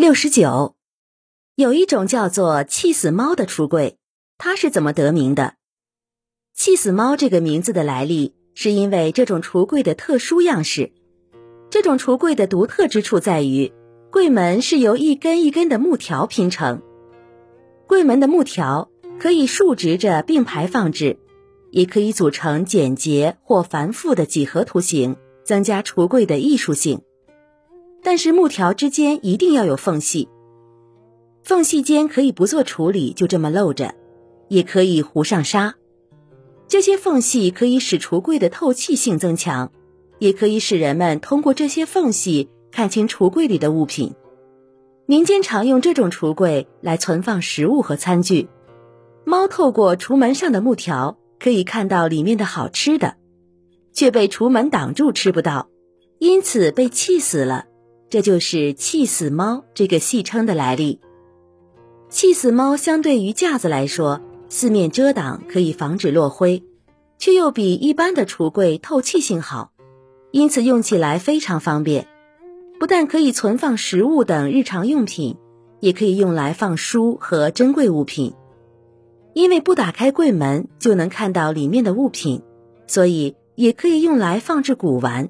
六十九，有一种叫做“气死猫”的橱柜，它是怎么得名的？“气死猫”这个名字的来历，是因为这种橱柜的特殊样式。这种橱柜的独特之处在于，柜门是由一根一根的木条拼成。柜门的木条可以竖直着并排放置，也可以组成简洁或繁复的几何图形，增加橱柜的艺术性。但是木条之间一定要有缝隙，缝隙间可以不做处理就这么露着，也可以糊上纱。这些缝隙可以使橱柜的透气性增强，也可以使人们通过这些缝隙看清橱柜里的物品。民间常用这种橱柜来存放食物和餐具。猫透过橱门上的木条可以看到里面的好吃的，却被橱门挡住吃不到，因此被气死了。这就是“气死猫”这个戏称的来历。气死猫相对于架子来说，四面遮挡可以防止落灰，却又比一般的橱柜透气性好，因此用起来非常方便。不但可以存放食物等日常用品，也可以用来放书和珍贵物品。因为不打开柜门就能看到里面的物品，所以也可以用来放置古玩。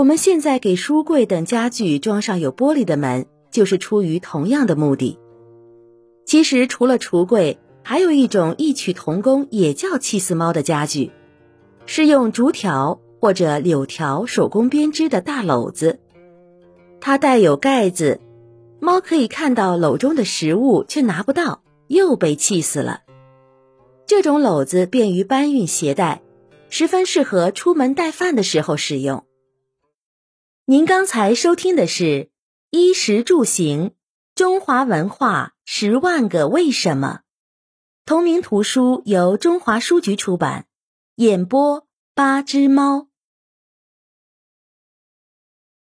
我们现在给书柜等家具装上有玻璃的门，就是出于同样的目的。其实，除了橱柜，还有一种异曲同工，也叫气死猫的家具，是用竹条或者柳条手工编织的大篓子。它带有盖子，猫可以看到篓中的食物，却拿不到，又被气死了。这种篓子便于搬运携带，十分适合出门带饭的时候使用。您刚才收听的是《衣食住行：中华文化十万个为什么》，同名图书由中华书局出版，演播八只猫。